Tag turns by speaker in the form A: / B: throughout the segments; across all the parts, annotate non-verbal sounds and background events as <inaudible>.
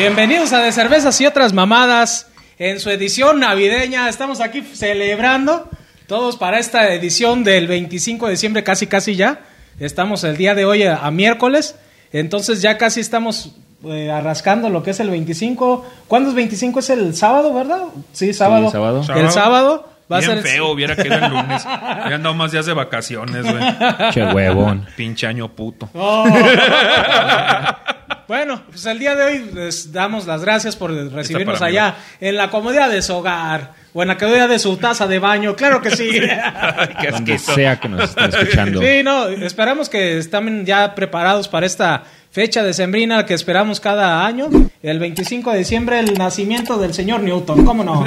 A: Bienvenidos a De Cervezas y otras mamadas. En su edición navideña estamos aquí celebrando todos para esta edición del 25 de diciembre, casi casi ya. Estamos el día de hoy a, a miércoles, entonces ya casi estamos eh, arrascando lo que es el 25. ¿Cuándo es 25? Es el sábado, ¿verdad? Sí, sábado.
B: Sí, sábado.
A: El sábado va a
C: Bien
A: ser
C: feo, hubiera que era el lunes. Habían dado más días de vacaciones, güey.
B: Che huevón.
C: Pinche año puto. <laughs>
A: Oh. Bueno, pues el día de hoy les damos las gracias por recibirnos
C: mí,
A: allá en la comodidad de su hogar o en la de su taza de baño. Claro que sí. <laughs>
C: Qué
B: Donde sea que nos estén escuchando.
A: Sí, no, esperamos que estén ya preparados para esta fecha de sembrina que esperamos cada año. El 25 de diciembre, el nacimiento del señor Newton, ¿cómo no?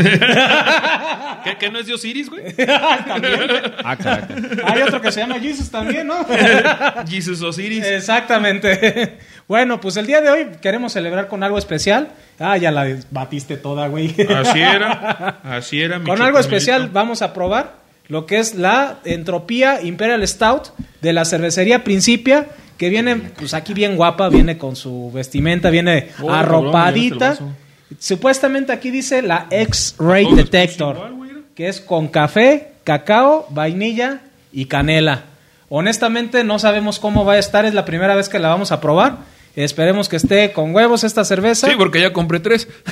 C: ¿Qué, qué no es de Osiris, güey? <laughs>
A: También.
B: Ah, caraca.
A: Hay otro que se llama Jesus también, ¿no? <laughs>
C: Jesus Osiris.
A: Exactamente. Bueno, pues el día de hoy queremos celebrar con algo especial. Ah, ya la batiste toda, güey.
C: Así era. <laughs> Así era. mi
A: Con algo especial vamos a probar lo que es la Entropía Imperial Stout de la cervecería Principia, que viene, pues aquí bien guapa, viene con su vestimenta, viene
B: Oh,
A: arropadita.
B: cabrón,
A: Supuestamente aquí dice la X-Ray Detector,
C: igual, güey, mira.
A: que es con café, cacao, vainilla y canela. Honestamente no sabemos cómo va a estar, es la primera vez que la vamos a probar. Esperemos que esté con huevos esta cerveza.
C: Sí, porque ya compré tres. <laughs>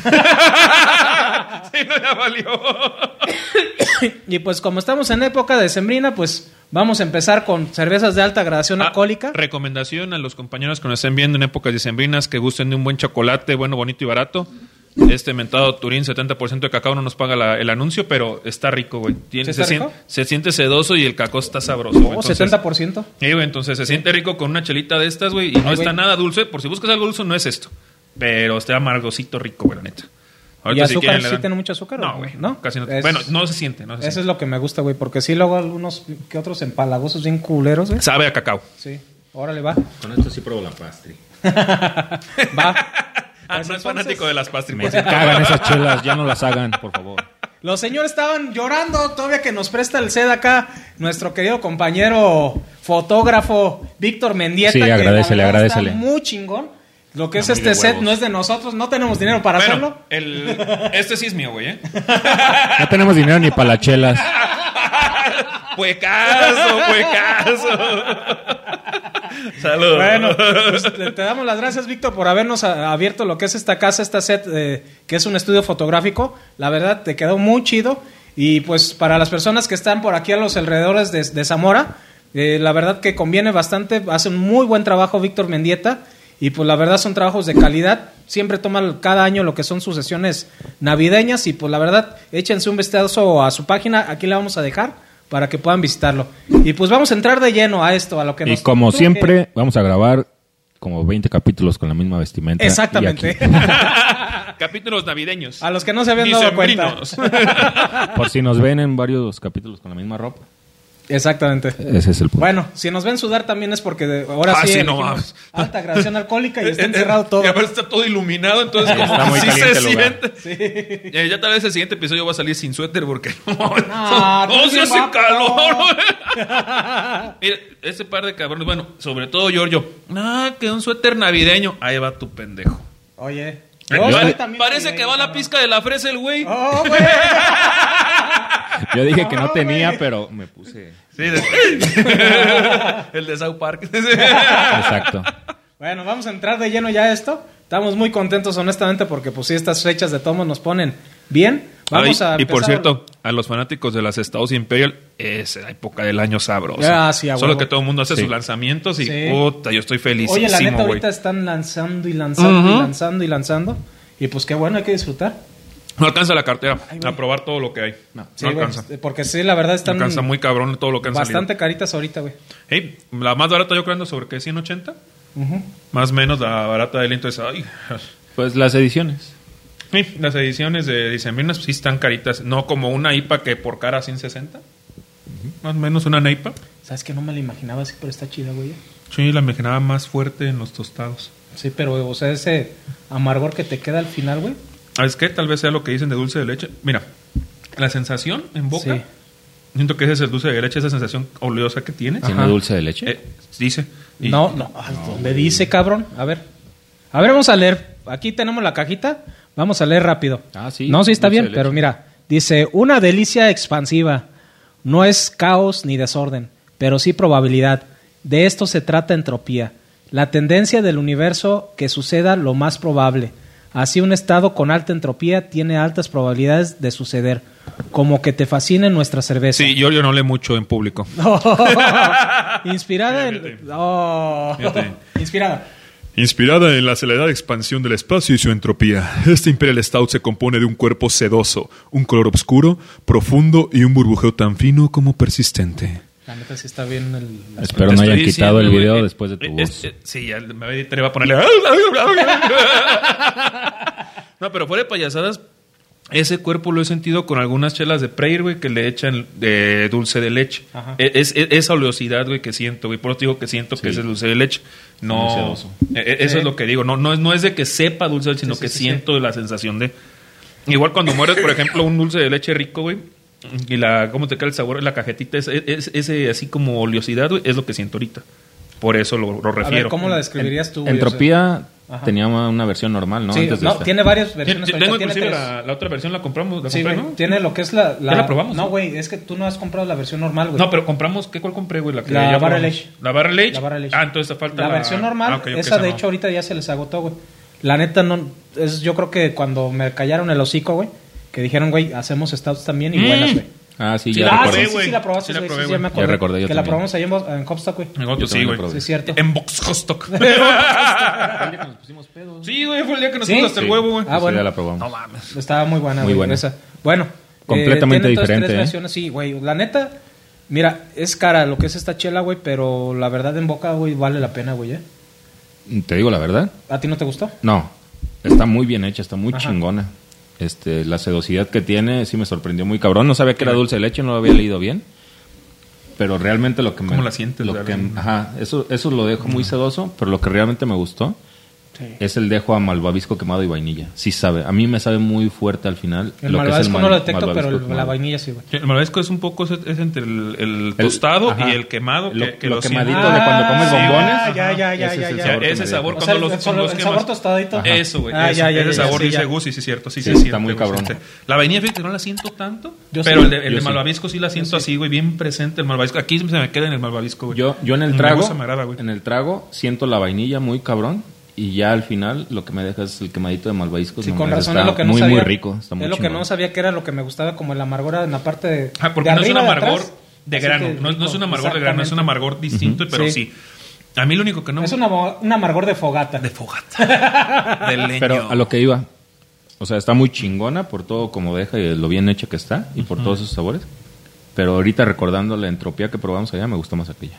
C: sí, no, ya valió.
A: Y pues como estamos en época de sembrina, pues vamos a empezar con cervezas de alta gradación
C: Ah,
A: alcohólica.
C: recomendación a los compañeros que nos estén viendo en épocas decembrinas que gusten de un buen chocolate, bueno, bonito y barato. Este mentado Turín, 70% de cacao, no nos paga la- el anuncio, pero está rico, güey. Tiene-
A: ¿Sí está
C: se,
A: rico?
C: se siente sedoso y el cacao está sabroso. güey.
A: Oh,
C: Entonces-
A: 70%.
C: Sí, güey, entonces se siente rico con una chelita de estas, güey, y no
A: Ay,
C: está
A: güey.
C: nada dulce. Por si buscas algo dulce, no es esto. Pero está amargosito rico, güey, la neta.
A: ¿Y
C: Ahorita, si
A: azúcar
C: quieren, le
A: sí
C: dan-
A: tiene mucho azúcar?
C: No, güey,
A: ¿No?
C: casi no.
A: Es-
C: Bueno, no se siente, no se
A: Eso es lo que me gusta, güey, porque sí luego algunos que otros empalagosos bien culeros, güey.
C: Sabe a cacao.
A: Sí. Órale, va.
D: Con esto sí pruebo la pastry. <laughs>
A: Va.
C: Ah,
A: Pues
C: no es
A: entonces-
C: fanático de las pastries.
B: Me cagan <laughs> esas chelas, ya no las hagan, por favor.
A: Los señores estaban llorando todavía que nos presta el set acá nuestro querido compañero fotógrafo Víctor Mendieta.
B: Sí, agradécele.
A: Está muy chingón. Lo que es este set no es de nosotros, no tenemos dinero para
C: Bueno,
A: hacerlo.
C: el, este sí es mío, güey, ¿eh? <laughs>
B: No tenemos dinero ni para las chelas. <laughs>
C: Puecaso, puecaso. Saludos.
A: Bueno, pues, te damos las gracias, Víctor, por habernos abierto lo que es esta casa, esta set, eh, que es un estudio fotográfico. La verdad, te quedó muy chido. Y pues para las personas que están por aquí a los alrededores de, de Zamora, eh, la verdad que conviene bastante. Hace un muy buen trabajo Víctor Mendieta. Y pues la verdad son trabajos de calidad. Siempre toman cada año lo que son sus sesiones navideñas. Y pues la verdad, échense un vistazo a su página. Aquí la vamos a dejar para que puedan visitarlo. Y pues vamos a entrar de lleno a esto, a lo que
B: Y
A: nos
B: como
A: truje.
B: siempre, vamos a grabar como 20 capítulos con la misma vestimenta.
A: Exactamente.
B: Y <laughs>
C: Capítulos navideños.
A: A los que no se habían dado cuenta. <laughs>
B: Por si nos ven en varios capítulos con la misma ropa.
A: Exactamente.
B: Ese es el punto.
A: Bueno, si nos ven sudar también es porque de- ahora
C: Ah,
A: sí,
C: sí, no mames.
A: alta gradación alcohólica y <laughs> está encerrado todo.
C: Y aparte está todo iluminado, entonces como
B: Está muy
C: sí se
B: el lugar.
C: siente. <laughs> Eh, ya tal vez el siguiente episodio va a salir sin suéter porque <laughs> no,
A: Ah,
C: no, se hace
A: guapo.
C: calor. Mira, ese par de cabrones, bueno, sobre todo Giorgio. Ah, que un suéter navideño. Ahí va tu pendejo.
A: Oye.
C: Yo-
A: yo
C: parece que va la pizca de la fresa el güey.
A: Oh, güey.
B: Yo dije que no tenía, pero me puse.
C: Sí, de- <laughs> el de South Park. <laughs>
B: Exacto.
A: bueno, vamos a entrar de lleno ya a esto. Estamos muy contentos, honestamente, porque pues sí, estas fechas de tomo nos ponen bien. Vamos
C: Ay,
A: a
C: y por cierto, a los fanáticos de las Estados Imperial, es la época del año sabroso.
A: Ah, sí, a
C: Solo
A: huevo.
C: que todo el mundo hace
B: Sí.
C: sus lanzamientos y
A: Sí.
C: puta, yo estoy felicísimo,
A: Oye, la neta, ahorita están lanzando y lanzando y lanzando y lanzando. Y pues qué bueno, hay que disfrutar.
C: No alcanza la cartera
A: Ay,
C: a probar todo lo que hay. No,
A: Sí,
C: no
A: güey,
C: alcanza.
A: porque sí, la verdad
C: No
A: están
C: alcanza muy cabrón todo lo que han
A: bastante caritas ahorita, güey.
C: Hey, la más barata yo creo ando sobre que 180.
A: Ujú.
C: Más o menos la barata del entonces, ay.
B: Pues las ediciones.
C: Sí, las ediciones de dicembrinas sí están caritas. No como una IPA que por cara 160. Más o menos una IPA.
A: ¿Sabes que no me la imaginaba así, pero está chida, güey?
C: Sí, la imaginaba más fuerte en los tostados.
A: Sí, pero, o sea, ese amargor que te queda al final, güey.
C: ¿Sabes qué? Tal vez sea lo que dicen de dulce de leche. Mira, la sensación en boca.
A: Sí.
C: Siento que ese es el dulce de leche, esa sensación oleosa que tiene.
B: ¿Tiene
A: Ajá.
B: dulce de leche?
C: Eh, dice. Y-
A: No, no, ¿dónde dice, cabrón? A ver. A ver, vamos a leer. aquí tenemos la cajita. Vamos a leer rápido.
B: Ah, sí,
A: No, sí está
B: dulce
A: bien, pero mira. Dice, una delicia expansiva. No es caos ni desorden, pero sí probabilidad. De esto se trata entropía. La tendencia del universo que suceda lo más probable. Así un estado con alta entropía tiene altas probabilidades de suceder. Como que te fascine nuestra cerveza.
C: Sí, yo, yo no leo mucho en público. <laughs>
A: Inspirada en... Oh. Inspirada.
C: Inspirada en la acelerada expansión del espacio y su entropía, este Imperial Stout se compone de un cuerpo sedoso, un color oscuro, profundo y un burbujeo tan fino como persistente.
A: La neta sí está bien el...
B: Espero no hayan quitado el video
C: güey,
B: después de tu
C: eh,
B: voz.
C: eh, sí, ya me va a editar y va a ponerle. <laughs> no, pero fuera de payasadas, ese cuerpo lo he sentido con algunas chelas de Prayer, güey, que le echan de dulce de leche.
A: Ajá.
C: E- Es, es- esa oleosidad, güey, que siento, güey. Por eso te digo que siento que es el dulce de leche. No, eh, eh, eso
A: Sí.
C: es lo que digo. No, no, es, no es de que sepa dulce de leche, sino
A: Sí, sí,
C: que
A: sí,
C: siento la sensación de. Igual cuando mueres, por ejemplo, un dulce de leche rico, güey. Y la, ¿cómo te queda el sabor? La cajetita, ese, ese, ese así como oleosidad, güey, es lo que siento ahorita. Por eso lo, lo
A: A
C: refiero.
A: ver, ¿cómo la describirías tú? güey? O sea,
B: Entropía
A: Ajá.
B: tenía una versión normal, ¿no?
A: sí,
B: Antes de
A: no,
B: esta.
A: tiene varias versiones.
C: tengo
A: tiene
C: inclusive la, la otra versión, la compramos, la
A: Sí,
C: compré,
A: güey,
C: ¿no?
A: tiene lo que es la...
C: Ya la probamos,
A: No, güey, es que tú no has comprado la versión normal, güey.
C: No, pero compramos, ¿qué cuál compré, güey? La, que
A: La Barrel.
C: La Barrel Age.
A: La Barrel Age.
C: Ah, entonces falta
A: la,
C: la,
A: versión normal,
C: Ah,
A: esa de
C: no.
A: hecho ahorita ya se les agotó, güey. La neta, no, es, yo creo que cuando me callaron el hocico, güey, que dijeron, güey, hacemos stouts también y
C: Mm.
A: buenas, güey.
B: Ah, sí,
C: Sí,
B: ya
C: la
A: ah,
B: recordé.
A: sí, sí, sí, la probaste,
C: Sí la probé,
A: sí,
C: güey.
A: ya me acordé.
B: Ya recordé yo
A: Que la
B: también.
A: probamos ahí en, en Hopstock, güey.
C: En
B: Yo
C: sí, güey.
B: la.
A: Sí, es cierto.
C: En Boxstock. <laughs> sí, güey, fue el día que nos
A: ¿Sí?
C: fuimos hasta el
B: Sí.
C: huevo, güey.
A: Ah, bueno.
B: ya la probamos.
C: No mames.
A: Estaba muy buena,
B: Muy
A: güey,
B: buena.
A: esa. Bueno.
B: Completamente
A: tiene entonces
B: diferente,
A: tres
B: ¿eh?
A: versiones, Sí, güey. La neta, mira, es cara lo que es esta chela, güey, pero la verdad en boca, güey, vale la pena, güey, ¿eh?
B: Te digo la verdad.
A: ¿A ti no te gustó?
B: No, está muy bien hecha, está muy
A: Ajá.
B: chingona. Este, la sedosidad que tiene sí me sorprendió muy cabrón. No sabía que era dulce de leche, no lo había leído bien. Pero realmente lo que me...
C: ¿Cómo la sientes,
B: Lo que, ajá, eso, eso lo dejo muy sedoso, pero lo que realmente me gustó
A: Sí.
B: es el dejo a malvavisco quemado y vainilla. Sí sabe, a mí me sabe muy fuerte al final.
A: El
B: lo que es
A: malvasco no lo detecto, pero
B: malvavisco
A: el- la vainilla sí, güey.
C: El malvasco es un poco es, es entre el, el tostado y el quemado.
B: Lo-
C: que, que
B: lo
C: lo
B: quemadito
C: siento.
B: de cuando comes
C: sí, güey.
B: bombones.
A: Ah, ya, ya,
B: Ese
A: ya,
B: es
A: ya.
B: sabor que
C: ese sabor
B: deja.
A: O sea,
C: cuando los,
A: el-
C: los
A: el
C: quemas.
A: sabor tostadito.
B: Ajá.
C: Eso, güey.
A: Ah,
C: ese,
A: ya, ya,
C: ese sabor
A: sí,
C: dice. Gus, sí, sí, es cierto. Sí,
A: Sí,
C: se
A: está
B: muy cabrón.
C: La vainilla, fíjate, no la siento tanto.
A: Yo
C: pero
A: sí.
C: el, de, el de malvavisco sí la siento así, güey, bien presente el malvavisco. Aquí se me queda en el malvavisco, güey.
B: Yo, yo en el trago, en el trago siento la vainilla muy cabrón y ya al final lo que me deja es el quemadito de malvaviscos.
A: Sí, con razón
B: está
A: es lo que no
B: muy
A: sabía.
B: muy rico, está muy
A: es lo que
B: chingón.
A: no sabía que era lo que me gustaba, como el amargor en la parte de.
C: Ah, porque
A: de
C: no es un
A: arriba, de
C: amargor
A: atrás.
C: de
A: Así
C: grano.
A: que
C: No, no es un amargor de grano, es un amargor distinto, pero
A: Sí.
C: sí. A mí lo único que no
A: Es un amargor de fogata.
C: de fogata. <laughs> de leño.
B: Pero a lo que iba, o sea, está muy chingona por todo como deja y lo bien hecha que está y por todos sus sabores. Pero ahorita recordando la entropía que probamos allá, me gusta más aquella.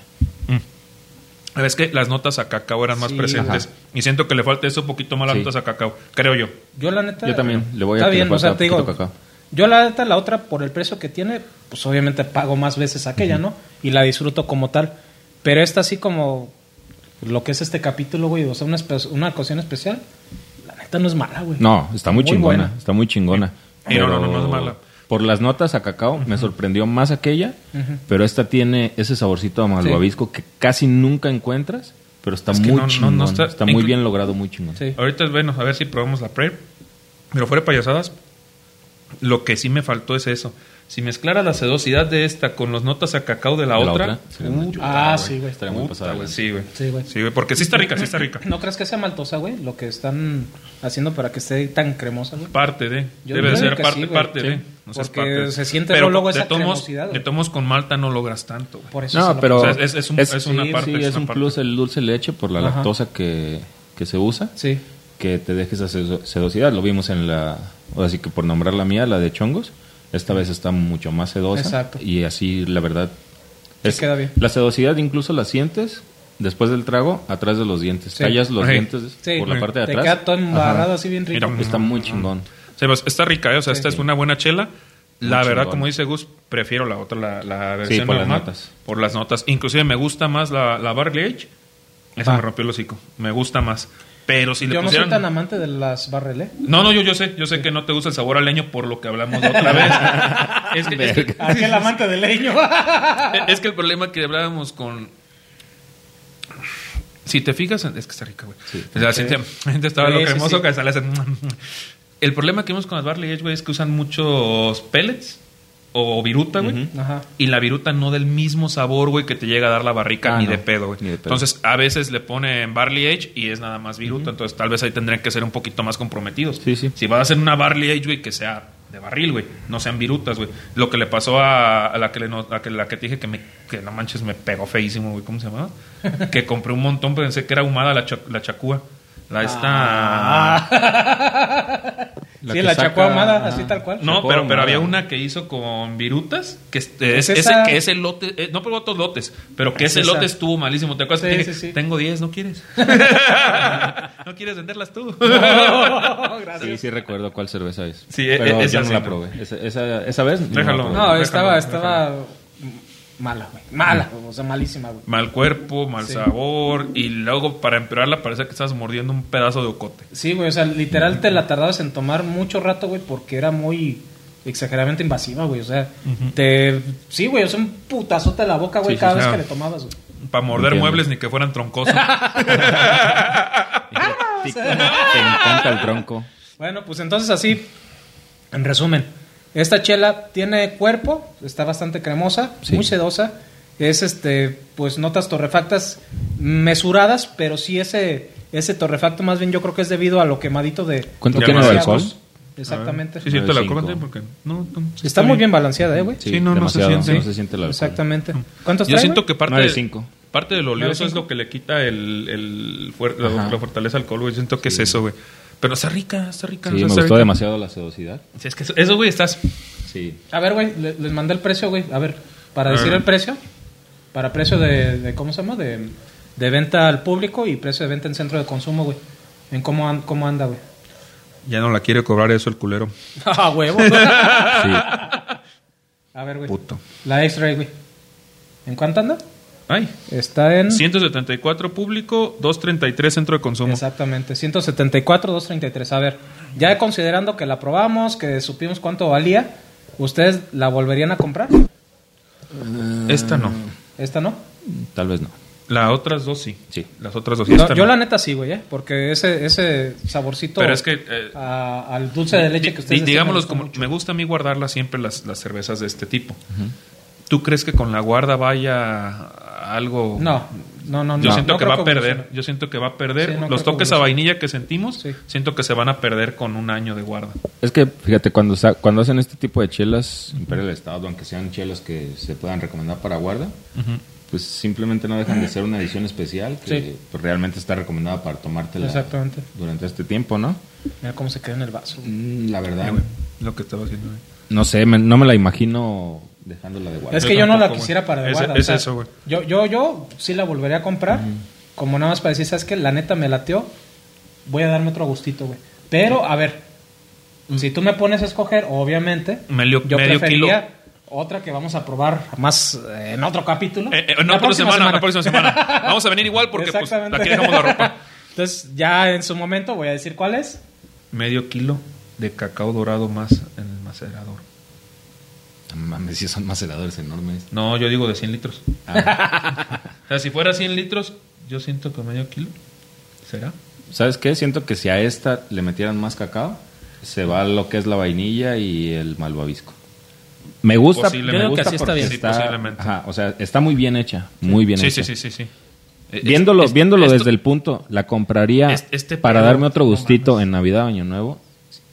C: Es que las notas a cacao eran más
A: Sí,
C: presentes.
B: ajá.
C: Y siento que le falta eso un poquito más las
B: Sí.
C: notas a cacao, creo yo.
A: Yo la neta.
B: Yo también, le voy a
A: Está
B: le
A: bien, o sea, te digo.
B: cacao.
A: Yo la neta, la otra, por el precio que tiene, pues obviamente pago más veces aquella, ¿no? Y la disfruto como tal. Pero esta así como lo que es este capítulo, güey, o sea, una, una ocasión especial, la neta no es mala, güey.
B: No, está muy,
A: Muy
B: chingona,
A: buena.
B: está muy chingona.
C: Sí, no, no, no,
B: Pero
C: no es mala.
B: Por las notas a cacao me sorprendió más aquella, pero esta tiene ese saborcito a malvavisco que casi nunca encuentras, pero está
C: Es que
B: muy
C: no-
B: chingón.
C: no
B: está
C: está-
B: muy bien logrado, muy chingón.
A: Sí.
C: Ahorita es bueno, a ver si probamos la Prep. Pero fuera de payasadas, lo que sí me faltó es eso. Si mezclara la sedosidad de esta con las notas a cacao de la
B: De la
C: otra.
B: otra.
A: Ah, sí, güey.
B: Estaría muy pasada,
C: güey. Sí, güey.
A: Sí, güey.
C: Sí, güey, porque sí está rica, sí está rica.
A: ¿No crees que sea maltosa, güey? Lo que están haciendo para que esté tan cremosa, güey.
C: Parte de.
A: Yo
C: debe de ser parte,
A: sí, güey.
C: parte
A: Sí.
C: de. No
A: Porque
C: parte
A: se siente
C: Pero
A: luego esa
C: tomos,
A: cremosidad, güey.
C: De tomos con malta no logras tanto, güey.
A: Por eso
B: No, pero
C: O sea, es- es un- es una parte,
B: sí,
C: es
B: es un
C: parte.
B: plus el dulce leche por la
A: Ajá.
B: lactosa que, que se usa,
A: Sí.
B: que te deje esa sedo- sedosidad. Lo vimos en la, o así que por nombrar la mía, la de chongos, esta vez está mucho más sedosa
A: Exacto.
B: y así la verdad
A: Sí, queda bien.
B: La sedosidad incluso la sientes después del trago atrás de los dientes.
A: Sí.
B: Tallas los
C: Sí.
B: dientes
A: Sí.
B: por la parte de
A: Te
B: atrás.
A: queda todo embarrado
B: Ajá.
A: así bien rico.
C: Mira,
B: Está muy chingón.
C: Sí, pues, está rica, ¿eh? o sea,
A: Sí,
C: esta
A: sí.
C: es una buena chela. La verdad,
B: chingón.
C: como dice Gus, prefiero la otra, la, la versión
B: por las notas.
C: Por las notas. Inclusive me gusta más la, la Barley Age. Esa
A: Ah.
C: me rompió el hocico. Me gusta más. Pero si le
A: Yo no soy tan amante de las barrel, ¿eh?
C: No, no, yo, yo sé, yo sé que no te gusta el sabor al leño por lo que hablamos la otra vez. <laughs> es, que, es, que,
A: Aquel amante del leño. <laughs>
C: es que el problema que hablábamos con Si te fijas, en- es que está rica, güey. O sea, si te- gente <laughs> estaba
A: Sí,
C: lo
A: sí,
C: cremoso
A: sí.
C: que sale. El problema que vemos con las Barley Age, güey, es que usan muchos pellets o viruta, güey.
A: Ajá.
C: Y la viruta no del mismo sabor, güey, que te llega a dar la barrica
B: Ah,
C: ni
B: no.
C: de pedo, güey.
B: Ni de pedo.
C: Entonces, a veces le ponen Barley Age y es nada más viruta. Entonces, tal vez ahí tendrían que ser un poquito más comprometidos.
B: Sí, sí.
C: Si vas a hacer una Barley Age, güey, que sea de barril, güey. No sean virutas, güey. Lo que le pasó a, a la que le no- a que, la que te dije que me que no manches me pegó feísimo, güey. ¿Cómo se llamaba? <laughs> que compré un montón, pensé que era ahumada la, cha- la chacúa. La esta.
A: Ah.
B: La
A: sí,
B: que
A: la
B: saca-
A: chacua ahumada,
B: ajá.
A: así tal cual.
C: No, pero, pero había una que hizo con virutas, que es,
A: Es
C: ese,
A: esa-
C: que ese lote, eh, no probó otros lotes, pero que
A: Es
C: ese
A: esa.
C: lote estuvo malísimo. ¿Te acuerdas?
A: Sí,
C: que dije. Tengo 10, ¿no quieres? <laughs> <laughs> ¿No quieres venderlas tú?
B: Sí, sí recuerdo cuál cerveza es.
C: Sí,
B: pero
C: e- esa
B: yo no
C: sí,
B: la
C: no.
B: probé. Esa, esa, esa vez.
C: Déjalo.
A: No,
C: Déjalo,
A: estaba,
C: déjalo.
A: Mala, güey. Mala, o sea, malísima, güey.
C: mal cuerpo, mal
A: Sí.
C: sabor, y luego para empeorarla parece que estabas mordiendo un pedazo de ocote.
A: Sí, güey, o sea, literal te la tardabas en tomar mucho rato, güey, porque era muy exageradamente invasiva, güey. O sea, te. Sí, güey, o sea, un putazote a la boca, güey,
C: Sí,
A: cada
C: sí.
A: vez que le tomabas, güey.
C: Para morder
B: Entiendo.
C: muebles ni que fueran troncosos. <laughs>
B: Te encanta el tronco.
A: Bueno, pues entonces así, en resumen, esta chela tiene cuerpo, está bastante cremosa,
B: Sí.
A: muy sedosa, es este, pues notas torrefactas mesuradas, pero sí ese, ese torrefacto más bien yo creo que es debido a lo quemadito de...
B: ¿Cuánto
C: tiene de
B: alcohol?
A: Exactamente.
C: Sí, siento el alcohol,
B: 9.5.
C: ¿sí? porque no,
A: Está muy
C: bien.
A: bien balanceada, eh, güey.
C: Sí, no, no se siente.
B: No se siente el alcohol.
A: Exactamente. ¿Cuántos
C: Yo
A: trae,
C: siento que parte,
B: Nueve
C: de-
B: cinco.
C: parte de lo oleoso es lo que le quita el, el fuer- la,
B: Ajá.
C: la fortaleza al alcohol, güey. Siento que es eso, güey. Pero está rica, está rica.
B: Sí,
C: o sea,
B: me gustó
C: rica.
B: demasiado la sedosidad.
C: Sí, es que eso- güey, estás...
B: Sí.
A: A ver, güey, le- les mandé el precio, güey. A ver, para decir el precio, para precio de, de- ¿cómo se llama? De, de venta al público y precio de venta en centro de consumo, güey. En cómo, an- cómo anda, güey.
C: Ya no la quiere cobrar eso el culero. <laughs>
A: Ah, huevo.
B: Sí.
A: A ver, güey.
C: Puto.
A: La X-Ray, güey. ¿En cuánto anda?
C: Ay,
A: Está en...
C: 174 público, 233 centro de consumo.
A: Exactamente, 174, 233. A ver, ya considerando que la probamos, que supimos cuánto valía, ¿ustedes la volverían a comprar?
C: Esta no.
A: ¿Esta no?
B: Tal vez no.
C: Las otras dos sí.
B: Sí.
C: Las otras dos sí.
A: No, yo
C: no.
A: la neta sí, güey, ¿eh? porque ese, ese saborcito
C: Pero es que... eh,
A: a- al dulce de leche que ustedes
C: digámoslo
A: me gusta
C: como
A: mucho.
C: me gusta a mí guardarlas siempre las, las cervezas de este tipo. ¿Tú crees que con la guarda vaya a algo?
A: No, no, no,
C: Yo
A: no,
C: siento
A: no
C: que va a perder. Yo siento que va a perder.
A: Sí, no creo
C: Los
A: que
C: toques a vainilla que sentimos,
A: Sí.
C: siento que se van a perder con un año de guarda.
B: Es que, fíjate, cuando, sa- cuando hacen este tipo de chelas, Imperial Estado, aunque sean chelas que se puedan recomendar para guarda, pues simplemente no dejan de ser una edición especial que
A: Sí.
B: pues, realmente está recomendada para tomártela
A: Exactamente.
B: durante este tiempo, ¿no?
A: Mira cómo se queda en el vaso.
B: Mm, La verdad,
C: Lo que estaba haciendo. güey.
B: no sé, me- no me la imagino dejándola de guarda.
A: Es
C: Yo
A: que yo no la quisiera para de
C: Es-
A: guarda.
C: es eso, güey.
A: Yo, yo, yo sí la volvería a comprar. Como nada más para decir, ¿sabes qué? La neta me lateó. Voy a darme otro gustito, güey. Pero, a ver. Si tú me pones a escoger, obviamente.
C: Medio-
A: yo
C: medio
A: preferiría otra que vamos a probar más eh, en otro capítulo.
C: Eh, eh, en
A: La próxima
C: semana, la próxima semana. <laughs> Vamos a venir igual porque pues,
A: Exactamente.
C: aquí dejamos la ropa. <laughs>
A: Entonces, ya en su momento voy a decir cuál es.
C: Medio kilo de cacao dorado más en el macerador.
B: No Mames, sí son maceradores enormes.
C: No, yo digo de 100 litros.
B: Ah, <laughs>
C: O sea, si fuera 100 litros, yo siento que medio kilo. ¿Será?
B: ¿Sabes qué? Siento que si a esta le metieran más cacao, se va lo que es la vainilla y el malvavisco. Me gusta,
C: Posiblemente.
B: me gusta
A: que así está bien.
C: Sí, posiblemente.
B: ajá, o sea, está muy bien hecha, muy bien
C: sí,
B: hecha.
C: sí, sí, sí, sí. Eh,
B: Viéndolo,
C: es-
B: viéndolo
C: esto-
B: desde el punto, la compraría
C: Es- este
B: para darme otro gustito en Navidad o Año Nuevo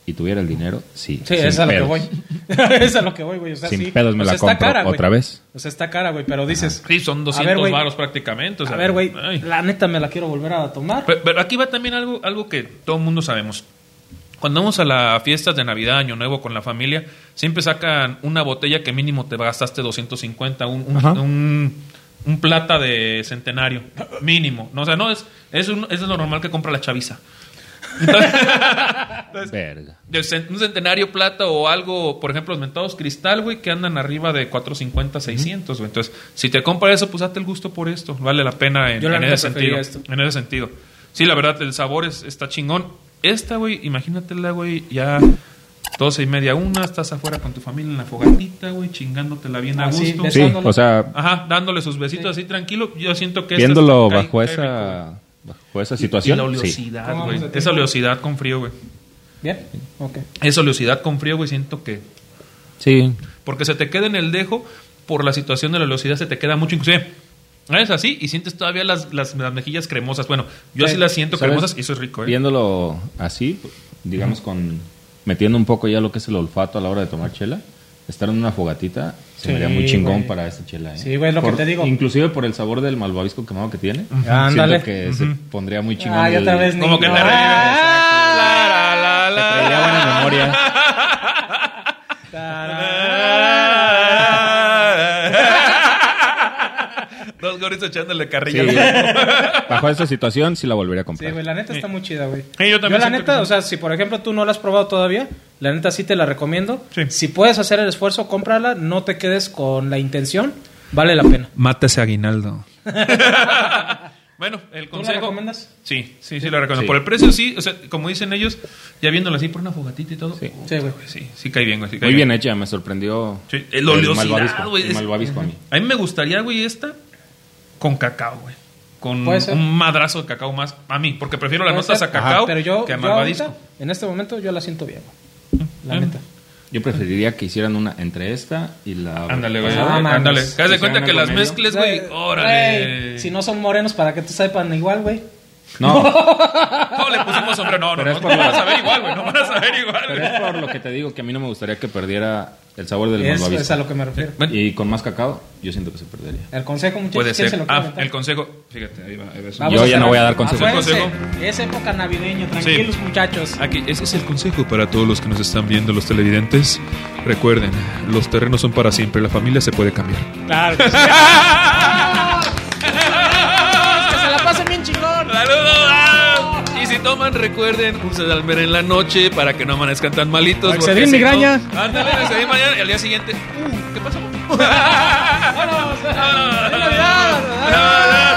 B: y tuviera el dinero, sí.
A: Sí, es a lo que voy. <laughs> <laughs> es a lo que voy, güey. O sea,
B: Sin
A: sí.
B: pedos me
A: O
B: la
A: sea, está
B: compro
A: cara, güey.
B: otra vez.
A: O sea, está cara, güey. Pero dices,
C: Sí, son
A: A
C: 200
A: ver, güey.
C: varos prácticamente. o sea,
A: a ver, güey,
C: ay.
A: la neta me la quiero volver a tomar.
C: Pero, pero aquí va también algo, algo que todo el mundo sabemos. Cuando vamos a las fiestas de Navidad, Año Nuevo con la familia, siempre sacan una botella que mínimo te gastaste 250, un, un, un- un plata de centenario, mínimo. No, o sea, no es, es, un- es lo normal que compra la chaviza.
B: Verga.
C: De cen- un centenario plata o algo, por ejemplo, los mentados cristal, güey, que andan arriba de 450, 600, güey. Entonces, si te compras eso, pues date el gusto por esto. Vale la pena en,
A: Yo la
C: en
A: neta
C: ese sentido.
A: esto.
C: En ese sentido. Sí, la verdad, el sabor es, está chingón. Esta, güey, imagínatela, güey, ya 12 y media, una, estás afuera con tu familia en la fogatita, güey, chingándotela bien a
A: Ah, sí,
C: gusto.
B: Sí, o sea,
C: Ajá, dándole sus besitos así tranquilo. Yo siento que
B: viéndolo
C: cae-
B: bajo
C: cae
B: esa
C: rico.
B: Bajo esa
C: Y
B: situación.
C: la
B: sí.
C: oleosidad,
A: ¿Cómo
C: güey.
A: vamos de
C: Esa oleosidad con frío, güey.
A: ¿Bien? Ok.
C: Esa oleosidad con frío, güey, siento que...
B: Sí.
C: Porque se te queda en el dejo por la situación de la velocidad, se te queda mucho. Inclusive, es así y sientes todavía las, las, las mejillas cremosas. Bueno, yo
A: Sí.
C: así las siento
B: ¿Sabes?
C: cremosas y eso es rico, ¿eh?
B: Viéndolo así, digamos con metiendo un poco ya lo que es el olfato a la hora de tomar chela, estar en una fogatita se
A: Sí,
B: me haría muy chingón
A: güey.
B: para esta chela. ¿eh?
A: Sí, güey, lo que
B: Por-
A: te digo.
B: Inclusive por el sabor del malvavisco quemado que tiene.
A: Ándale.
B: Siento que se pondría muy chingón.
A: Ah, ya otra vez.
C: Como que
A: no.
C: te revive.
A: Ah,
C: La, la, la,
B: Te traería buena memoria.
C: Dos echándole
B: Sí.
C: carrilla. al. <laughs>
B: Bajo esa situación sí la volvería a
A: Sí,
B: comprar.
A: güey, la neta está muy chida, güey.
C: Sí, yo también
A: la
C: siento
A: neta,
C: que
A: o
C: sí.
A: sea, si por ejemplo tú no la has probado todavía, la neta sí te la recomiendo.
C: Sí.
A: Si puedes hacer el esfuerzo, cómprala, no te quedes con la intención, vale la pena.
C: Mátese aguinaldo. <laughs> bueno, el
A: ¿Tú la
C: consejo.
A: recomiendas?
C: Sí, sí, sí, la recomiendo.
B: Sí.
C: Por el precio, sí. O sea, como dicen ellos, ya viéndolo así por una fogatita y todo.
B: Sí.
A: Sí, güey.
C: Sí, sí cae bien, güey. sí cae
B: Muy bien hecha, me sorprendió.
C: Sí, el oleosidad, güey,
B: el malvavisco a mí.
C: A mí me gustaría, güey, esta con cacao, güey. Con
A: Puede ser.
C: un madrazo de cacao más. A mí, porque prefiero las notas
A: ser.
C: a cacao
A: Pero yo,
C: que a malvadisco.
A: en este momento, yo la siento bien, güey. La neta.
B: Yo preferiría que hicieran una entre esta y la.
C: Ándale, güey.
A: Ah,
C: ándale. Haz de cuenta que las
B: medio.
C: mezcles, güey. Órale.
A: Si no son morenos, para que te sepan igual, güey.
B: No,
C: No, le pusimos sombrero. No, no, no. No van a saber igual, güey. No van a saber igual,
B: pero es por lo que te digo que a mí no me gustaría que perdiera el sabor del
A: Eso es a lo que me refiero.
C: Bueno,
B: Y con más cacao, yo siento que se perdería.
A: El consejo, muchachos,
C: puede
A: ¿quién
C: ser.
A: se lo
C: Ah, el consejo. Fíjate, ahí va. Ahí va
B: Yo ya no voy a dar consejos.
C: Consejo.
A: Es época navideña, tranquilos, muchachos.
C: Aquí, ese es el consejo para todos los que nos están viendo, los televidentes. Recuerden, los terrenos son para siempre, la familia se puede cambiar.
A: Claro. que sí. <laughs>
C: si toman, recuerden un sedalmer en la noche para que no amanezcan tan malitos.
A: Excedrin
C: si
A: migraña.
C: no- Ándale, Excedrin mañana y al día siguiente. Uh, ¿Qué pasó? <laughs> <laughs>
A: Vámonos. ¡Feliz Navidad!